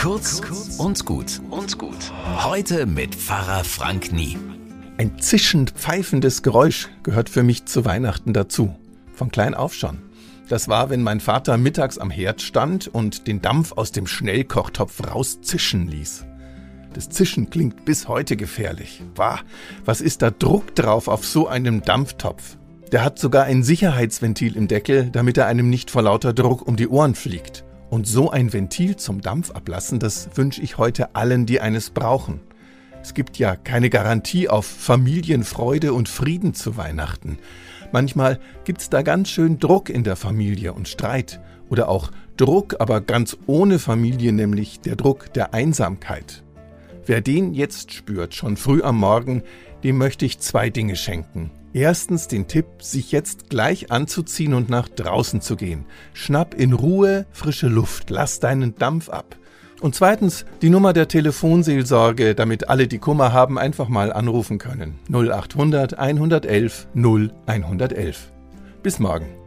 Kurz und gut und gut. Heute mit Pfarrer Frank Nie. Ein zischend pfeifendes Geräusch gehört für mich zu Weihnachten dazu. Von klein auf schon. Das war, wenn mein Vater mittags am Herd stand und den Dampf aus dem Schnellkochtopf rauszischen ließ. Das Zischen klingt bis heute gefährlich. Wah, was ist da Druck drauf auf so einem Dampftopf? Der hat sogar ein Sicherheitsventil im Deckel, damit er einem nicht vor lauter Druck um die Ohren fliegt. Und so ein Ventil zum Dampf ablassen, das wünsche ich heute allen, die eines brauchen. Es gibt ja keine Garantie auf Familienfreude und Frieden zu Weihnachten. Manchmal gibt's da ganz schön Druck in der Familie und Streit. Oder auch Druck, aber ganz ohne Familie, nämlich der Druck der Einsamkeit. Wer den jetzt spürt, schon früh am Morgen, dem möchte ich zwei Dinge schenken. Erstens den Tipp, sich jetzt gleich anzuziehen und nach draußen zu gehen. Schnapp in Ruhe frische Luft, lass deinen Dampf ab. Und zweitens die Nummer der Telefonseelsorge, damit alle, die Kummer haben, einfach mal anrufen können. 0800 111 0111. Bis morgen.